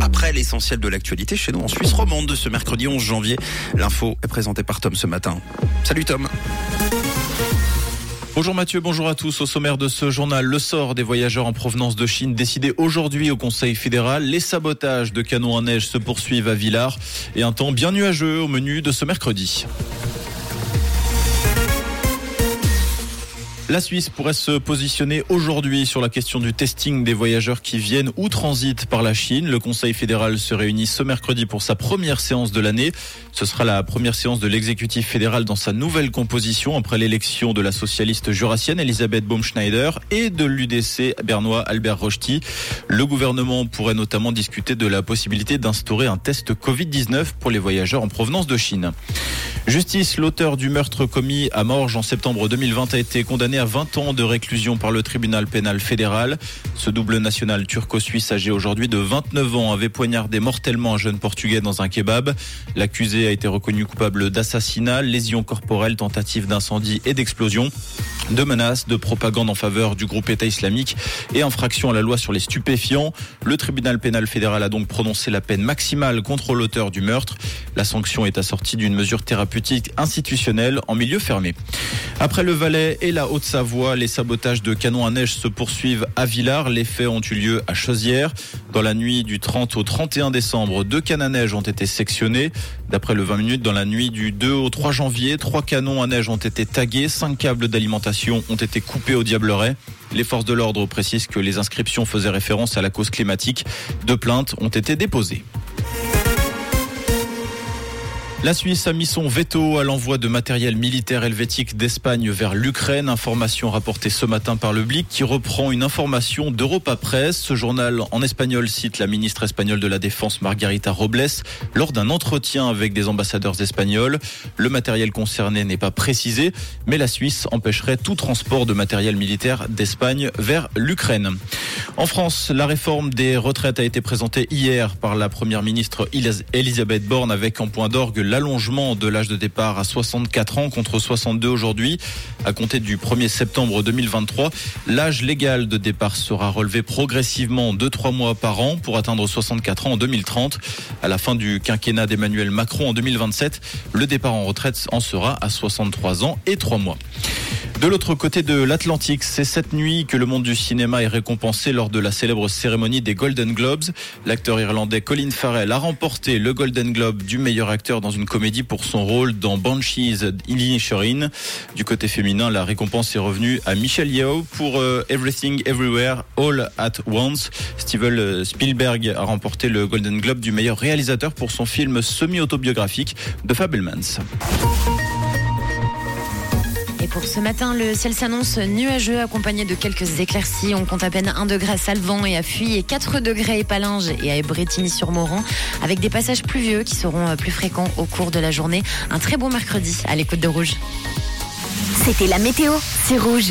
après l'essentiel de l'actualité chez nous en Suisse romande de ce mercredi 11 janvier. L'info est présentée par Tom ce matin. Salut Tom. Bonjour Mathieu, bonjour à tous. Au sommaire de ce journal, le sort des voyageurs en provenance de Chine décidé aujourd'hui au Conseil fédéral. Les sabotages de canons à neige se poursuivent à Villars et un temps bien nuageux au menu de ce mercredi. La Suisse pourrait se positionner aujourd'hui sur la question du testing des voyageurs qui viennent ou transitent par la Chine. Le Conseil fédéral se réunit ce mercredi pour sa première séance de l'année. Ce sera la première séance de l'exécutif fédéral dans sa nouvelle composition après l'élection de la socialiste jurassienne Elisabeth Baumschneider et de l'UDC bernois Albert Rochty. Le gouvernement pourrait notamment discuter de la possibilité d'instaurer un test Covid-19 pour les voyageurs en provenance de Chine. Justice, l'auteur du meurtre commis à Morges en septembre 2020 a été condamné à 20 ans de réclusion par le tribunal pénal fédéral. Ce double national turco-suisse âgé aujourd'hui de 29 ans avait poignardé mortellement un jeune portugais dans un kebab. L'accusé a été reconnu coupable d'assassinat, lésion corporelle, tentative d'incendie et d'explosion de menaces, de propagande en faveur du groupe État islamique et infraction à la loi sur les stupéfiants. Le tribunal pénal fédéral a donc prononcé la peine maximale contre l'auteur du meurtre. La sanction est assortie d'une mesure thérapeutique institutionnelle en milieu fermé. Après le Valais et la Haute-Savoie, les sabotages de canons à neige se poursuivent à Villars. Les faits ont eu lieu à Chausière. Dans la nuit du 30 au 31 décembre, deux cannes à neige ont été sectionnés. D'après le 20 minutes, dans la nuit du 2 au 3 janvier, trois canons à neige ont été tagués, cinq câbles d'alimentation ont été coupés au diableret. Les forces de l'ordre précisent que les inscriptions faisaient référence à la cause climatique. Deux plaintes ont été déposées. La Suisse a mis son veto à l'envoi de matériel militaire helvétique d'Espagne vers l'Ukraine. Information rapportée ce matin par le Blick qui reprend une information d'Europa Press. Ce journal en espagnol cite la ministre espagnole de la Défense Margarita Robles lors d'un entretien avec des ambassadeurs espagnols. Le matériel concerné n'est pas précisé, mais la Suisse empêcherait tout transport de matériel militaire d'Espagne vers l'Ukraine. En France, la réforme des retraites a été présentée hier par la première ministre Elisabeth Borne avec en point d'orgue l'allongement de l'âge de départ à 64 ans contre 62 aujourd'hui. À compter du 1er septembre 2023, l'âge légal de départ sera relevé progressivement de 3 mois par an pour atteindre 64 ans en 2030. À la fin du quinquennat d'Emmanuel Macron en 2027, le départ en retraite en sera à 63 ans et 3 mois. De l'autre côté de l'Atlantique, c'est cette nuit que le monde du cinéma est récompensé lors de la célèbre cérémonie des Golden Globes. L'acteur irlandais Colin Farrell a remporté le Golden Globe du meilleur acteur dans une comédie pour son rôle dans Banshees Inisherin. Du côté féminin, la récompense est revenue à Michelle Yeoh pour euh, Everything Everywhere All at Once. Steven Spielberg a remporté le Golden Globe du meilleur réalisateur pour son film semi-autobiographique The Fablemans. Et pour ce matin, le ciel s'annonce nuageux accompagné de quelques éclaircies. On compte à peine 1 degré à et à Fuy et 4 degrés à Épalinges et à Brétigny-sur-Moran avec des passages pluvieux qui seront plus fréquents au cours de la journée. Un très bon mercredi à l'écoute de Rouge. C'était la météo, c'est Rouge.